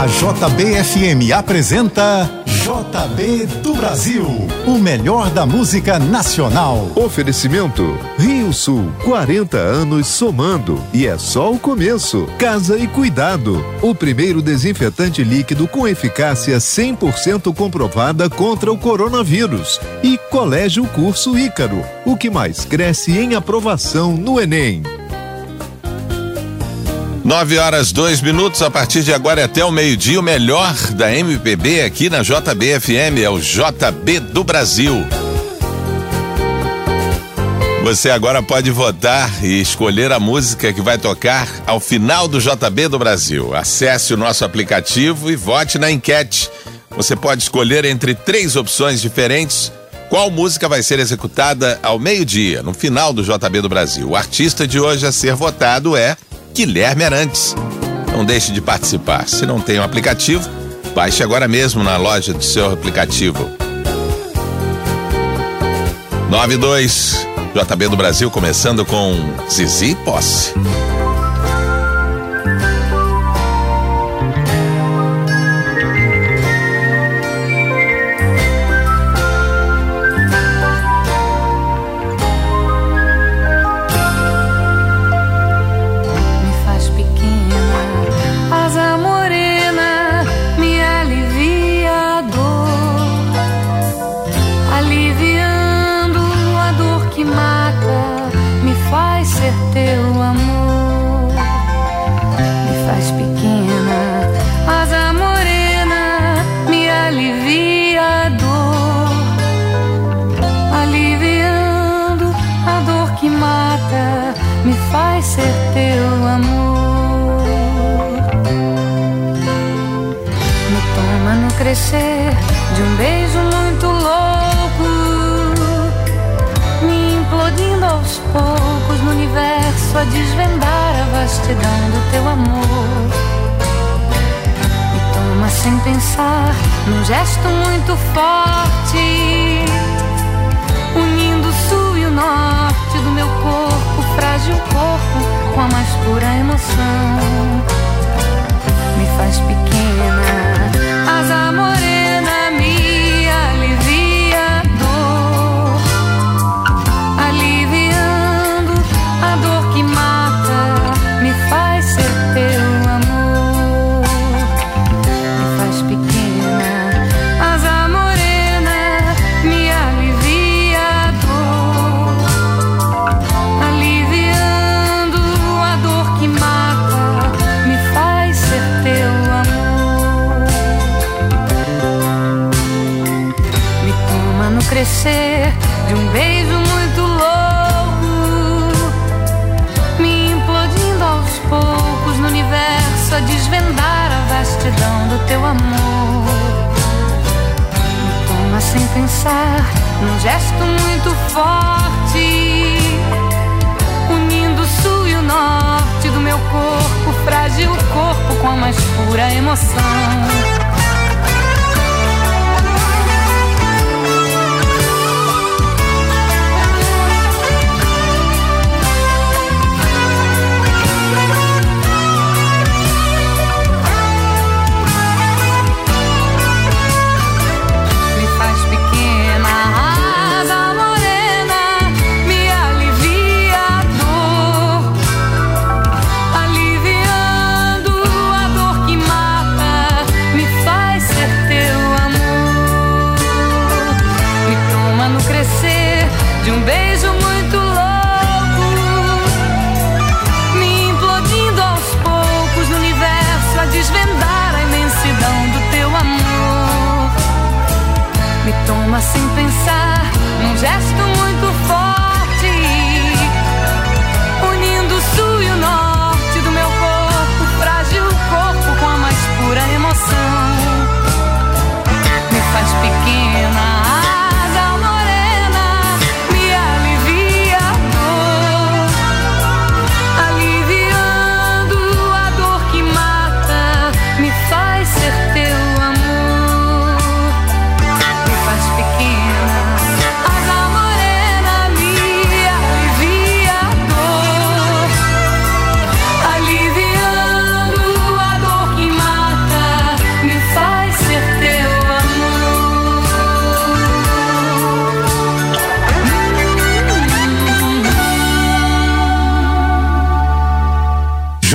A JBFM apresenta JB do Brasil, o melhor da música nacional. Oferecimento Rio Sul, 40 anos somando e é só o começo. Casa e Cuidado, o primeiro desinfetante líquido com eficácia 100% comprovada contra o coronavírus. E Colégio Curso Ícaro, o que mais cresce em aprovação no Enem. 9 horas, dois minutos. A partir de agora até o meio-dia, o melhor da MPB aqui na JBFM é o JB do Brasil. Você agora pode votar e escolher a música que vai tocar ao final do JB do Brasil. Acesse o nosso aplicativo e vote na enquete. Você pode escolher entre três opções diferentes qual música vai ser executada ao meio-dia, no final do JB do Brasil. O artista de hoje a ser votado é Guilherme Arantes. Não deixe de participar. Se não tem o um aplicativo, baixe agora mesmo na loja do seu aplicativo. 92 JB do Brasil começando com Zizi Posse. Crescer de um beijo muito louco, me implodindo aos poucos no universo a desvendar a vastidão do teu amor. Me toma sem pensar num gesto muito forte, unindo o sul e o norte do meu corpo, frágil corpo, com a mais pura emoção. Me faz pequena mas amorei. Pura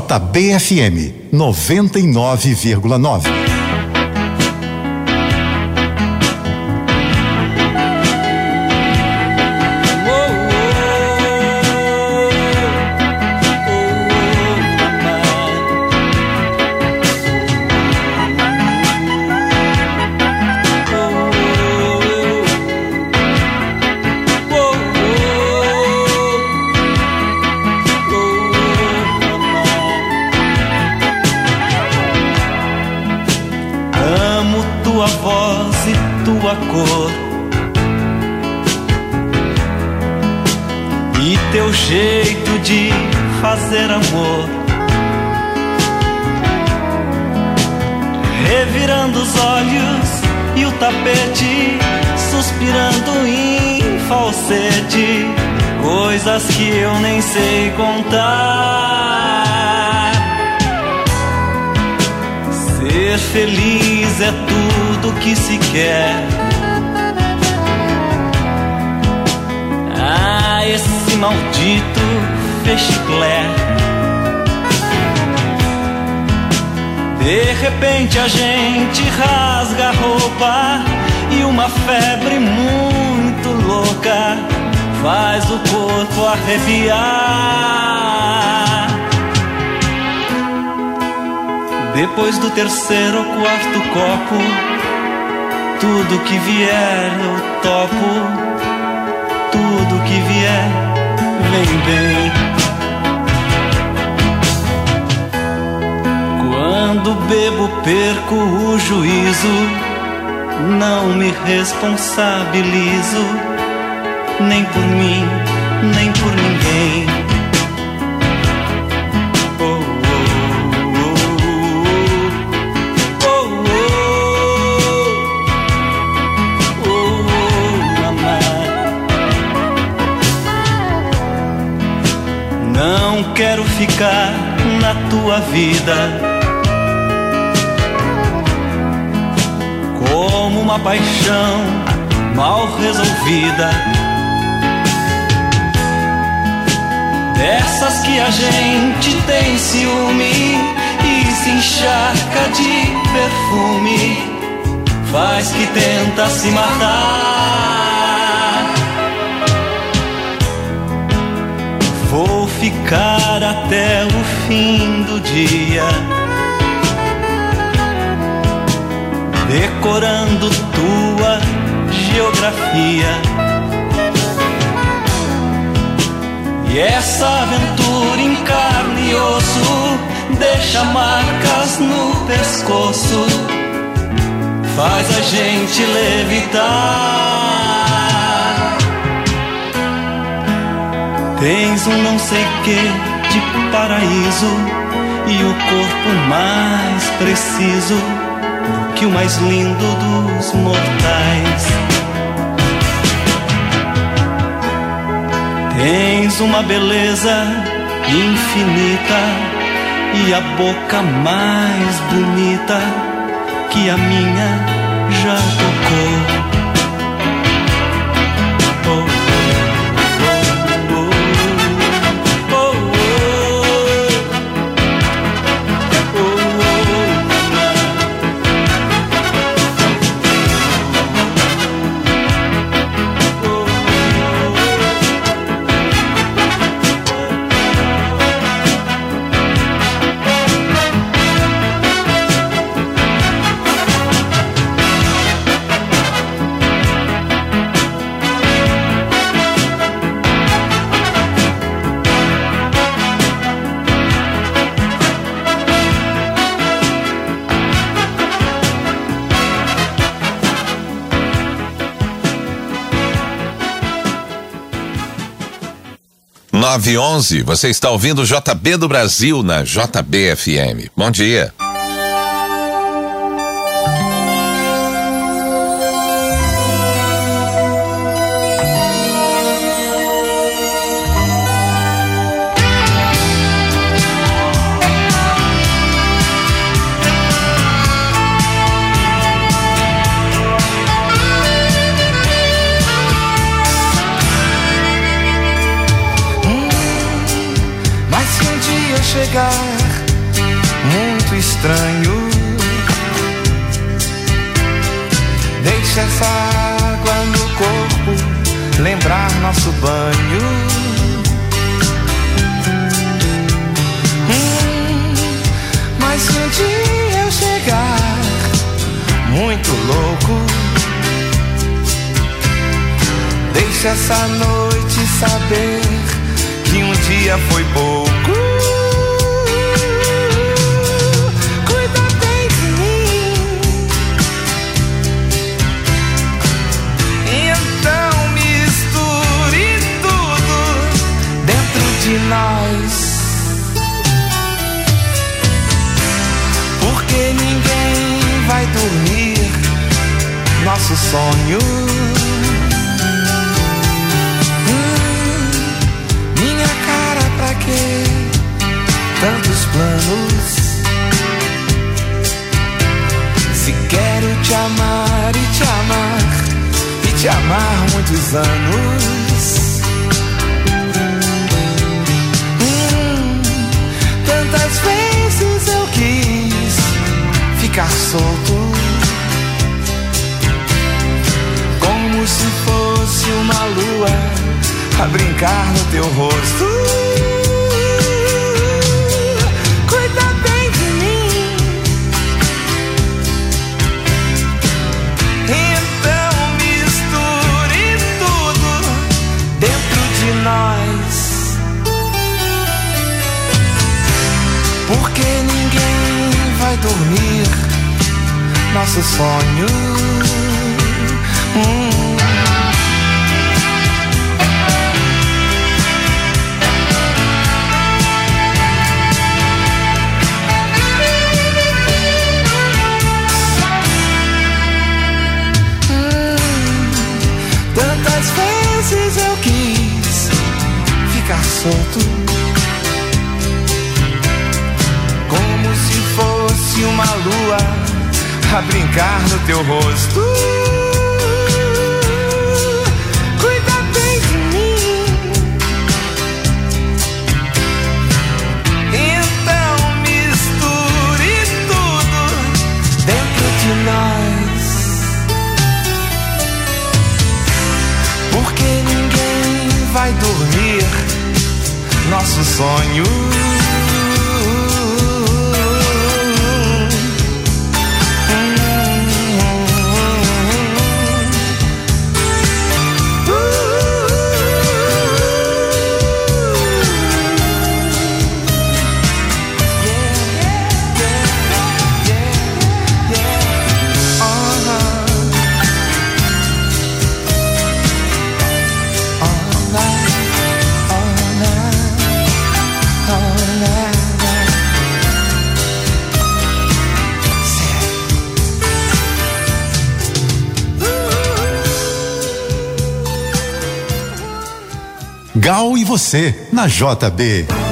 JBFM 99,9. Sei contar. Ser feliz é tudo que se quer. Ah, esse maldito chiclé. De repente a gente rasga a roupa e uma febre muito louca faz o corpo arrepiar. Depois do terceiro ou quarto copo, tudo que vier eu topo, tudo que vier vem bem. Quando bebo, perco o juízo. Não me responsabilizo, nem por mim, nem por ninguém. Não quero ficar na tua vida como uma paixão mal resolvida. Dessas que a gente tem ciúme e se encharca de perfume, faz que tenta se matar. Vou ficar até o fim do dia decorando tua geografia. E essa aventura em carne e osso deixa marcas no pescoço, faz a gente levitar. Tens um não sei que de paraíso e o corpo mais preciso que o mais lindo dos mortais. Tens uma beleza infinita e a boca mais bonita que a minha já tocou. Onze você está ouvindo o JB do Brasil na JBFM. Bom dia. Chegar estranho. Deixa essa água no corpo lembrar nosso banho. Hum, mas um dia eu chegar muito louco, deixa essa noite saber que um dia foi pouco. Nosso sonho. Hum, minha cara, pra quê? Tantos planos. Se quero te amar e te amar, e te amar muitos anos. Quantas vezes eu quis ficar solto, como se fosse uma lua a brincar no teu rosto. Cuida bem de mim. Então misture tudo dentro de nós. Porque ninguém vai dormir nosso sonho. Hum. Vezes eu quis ficar solto. fosse uma lua a brincar no teu rosto. Gal e você, na JB.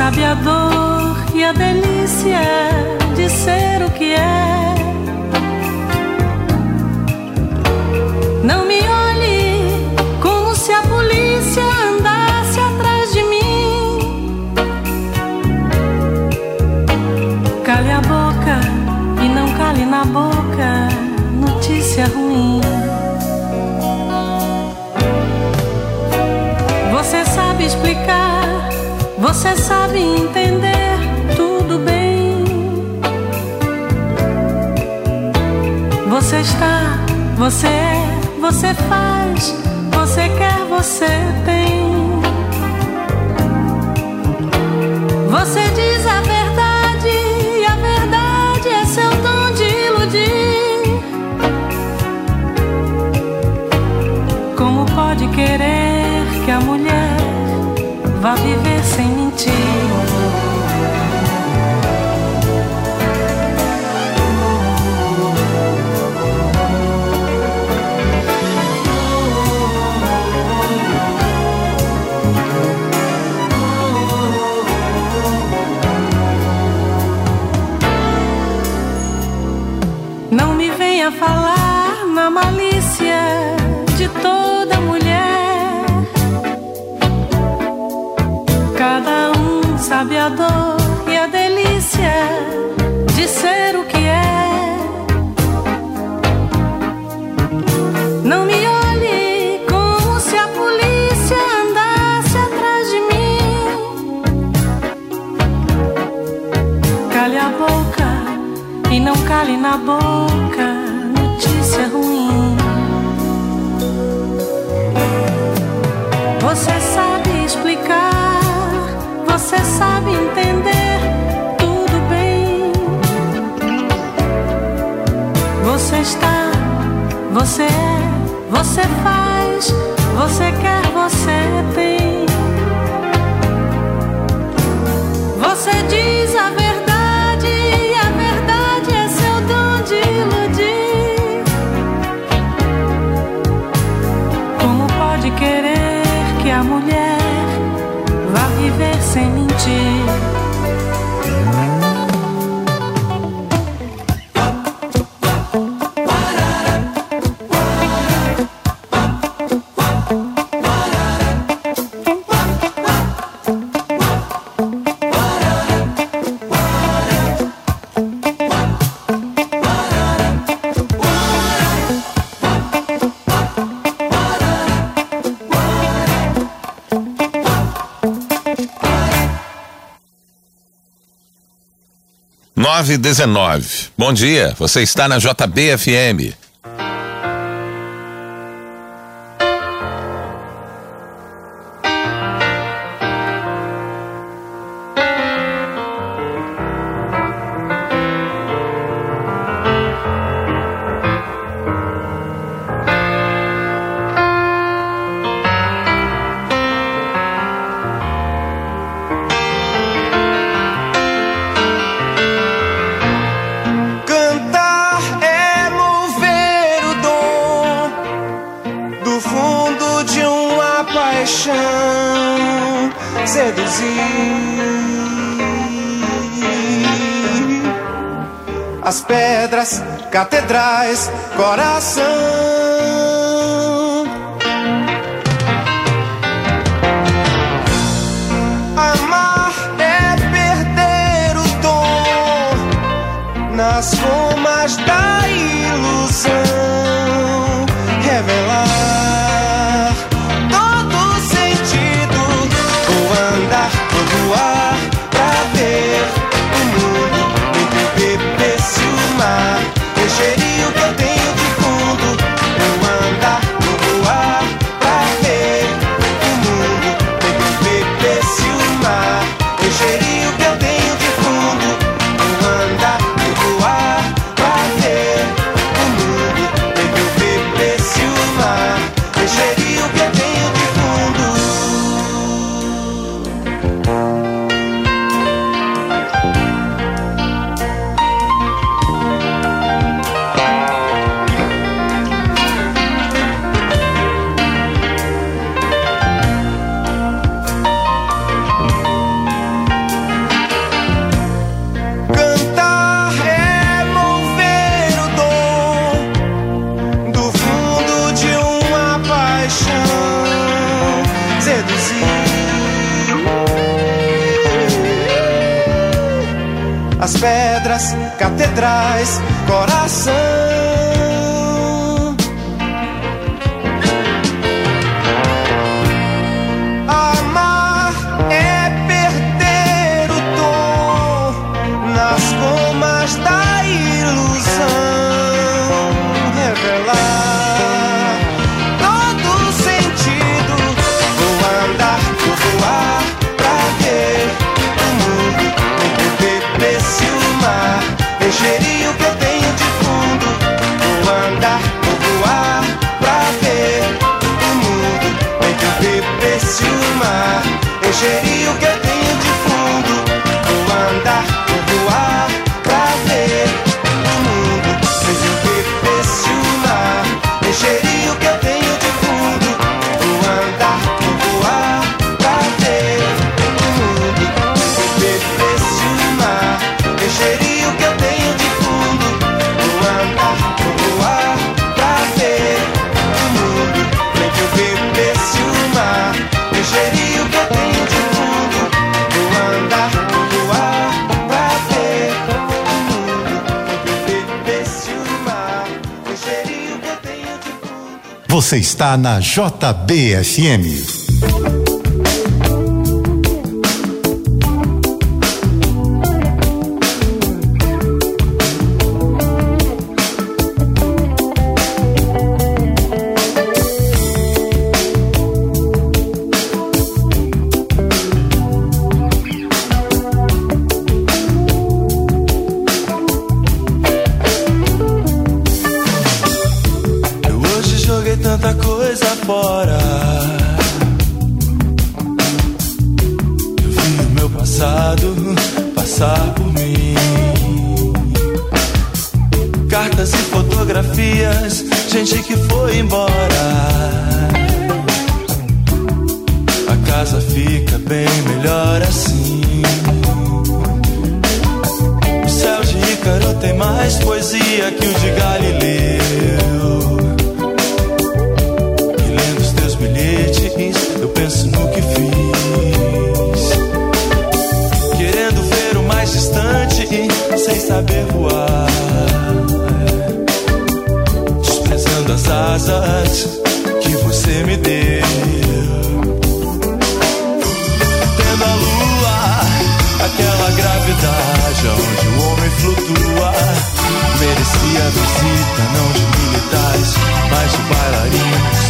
Sabe a dor e a delícia de ser o que é. Não me olhe como se a polícia andasse atrás de mim. Cale a boca e não cale na boca notícia ruim. Você sabe explicar, você sabe entender tudo bem. Você está, você é, você faz, você quer, você tem. Você diz a verdade a malícia de toda mulher. Cada um sabe a dor e a delícia de ser o que é. Não me olhe como se a polícia andasse atrás de mim. Cale a boca e não cale na boca Você sabe explicar, você sabe entender, tudo bem. Você está, você é, você faz, você quer, você tem. 919. Bom dia, você está na JBFM. Peixeirinho que Você está na JBFM. mais poesia que o de Galileu. E lendo os teus bilhetes, eu penso no que fiz. Querendo ver o mais distante, sem saber voar. Desprezando as asas não de militares, mas de bailarinos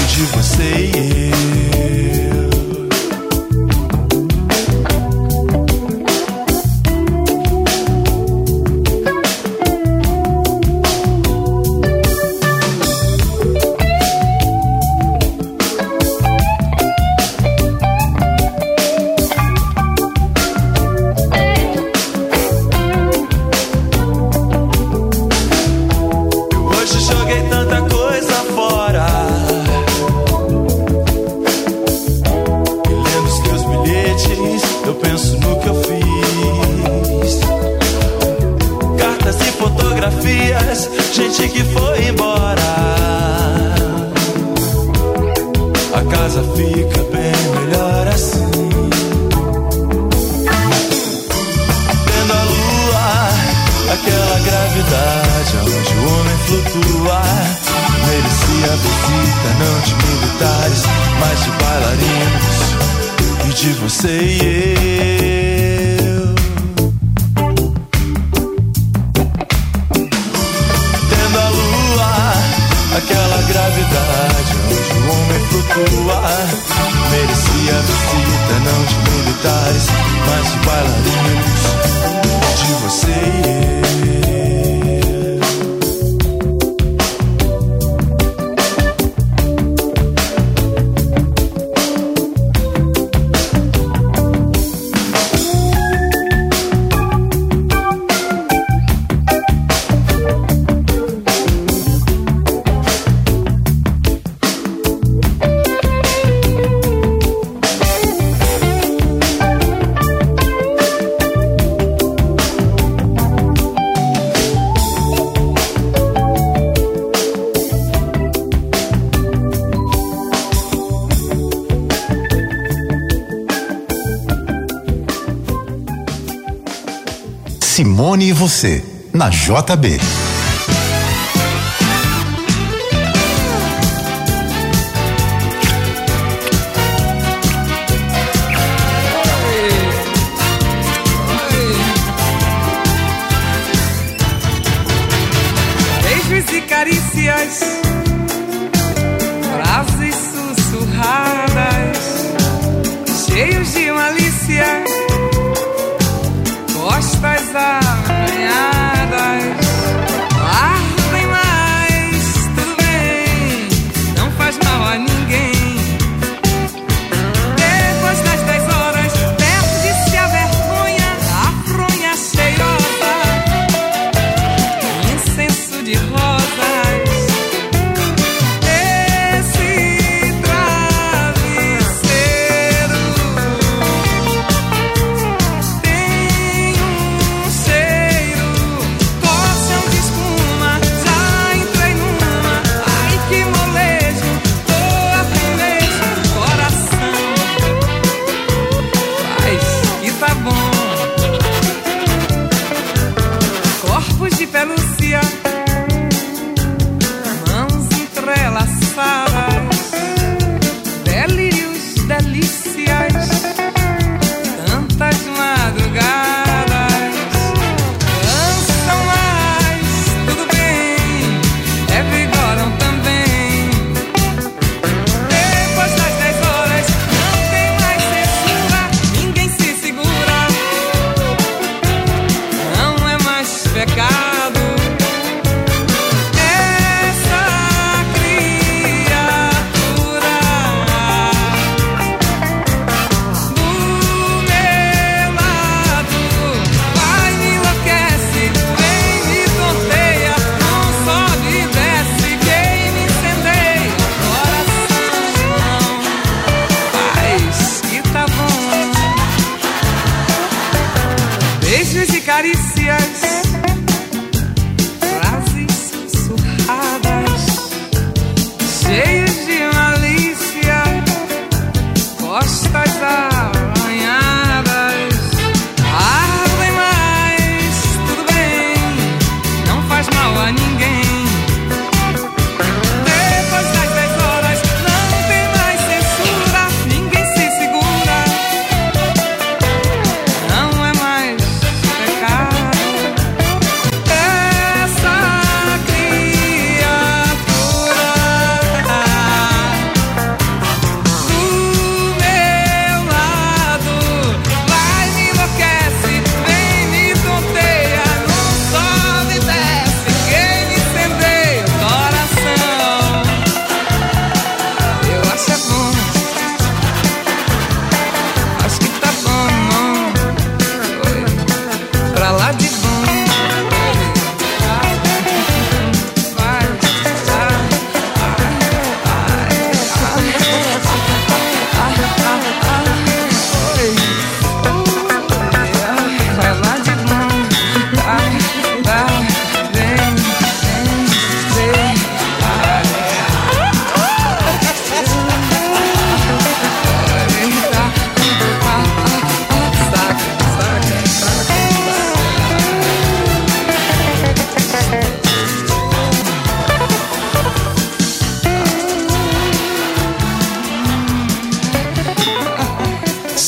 e de você e eu. Merecia visita não de militares, mas de bailarinos, de você e eu. Simone e você, na JB.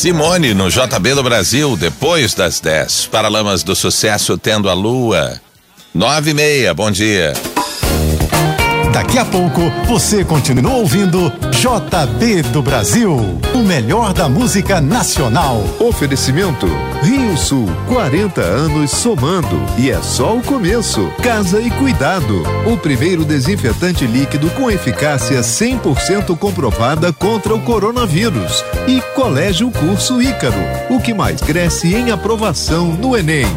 Simone no JB do Brasil, depois das 10. Paralamas do Sucesso tendo a lua. Nove e meia, bom dia. Daqui a pouco você continua ouvindo JB do Brasil, o melhor da música nacional. Oferecimento Rio Sul, 40 anos somando e é só o começo. Casa e Cuidado, o primeiro desinfetante líquido com eficácia 100% comprovada contra o coronavírus. E Colégio Curso Ícaro, o que mais cresce em aprovação no Enem.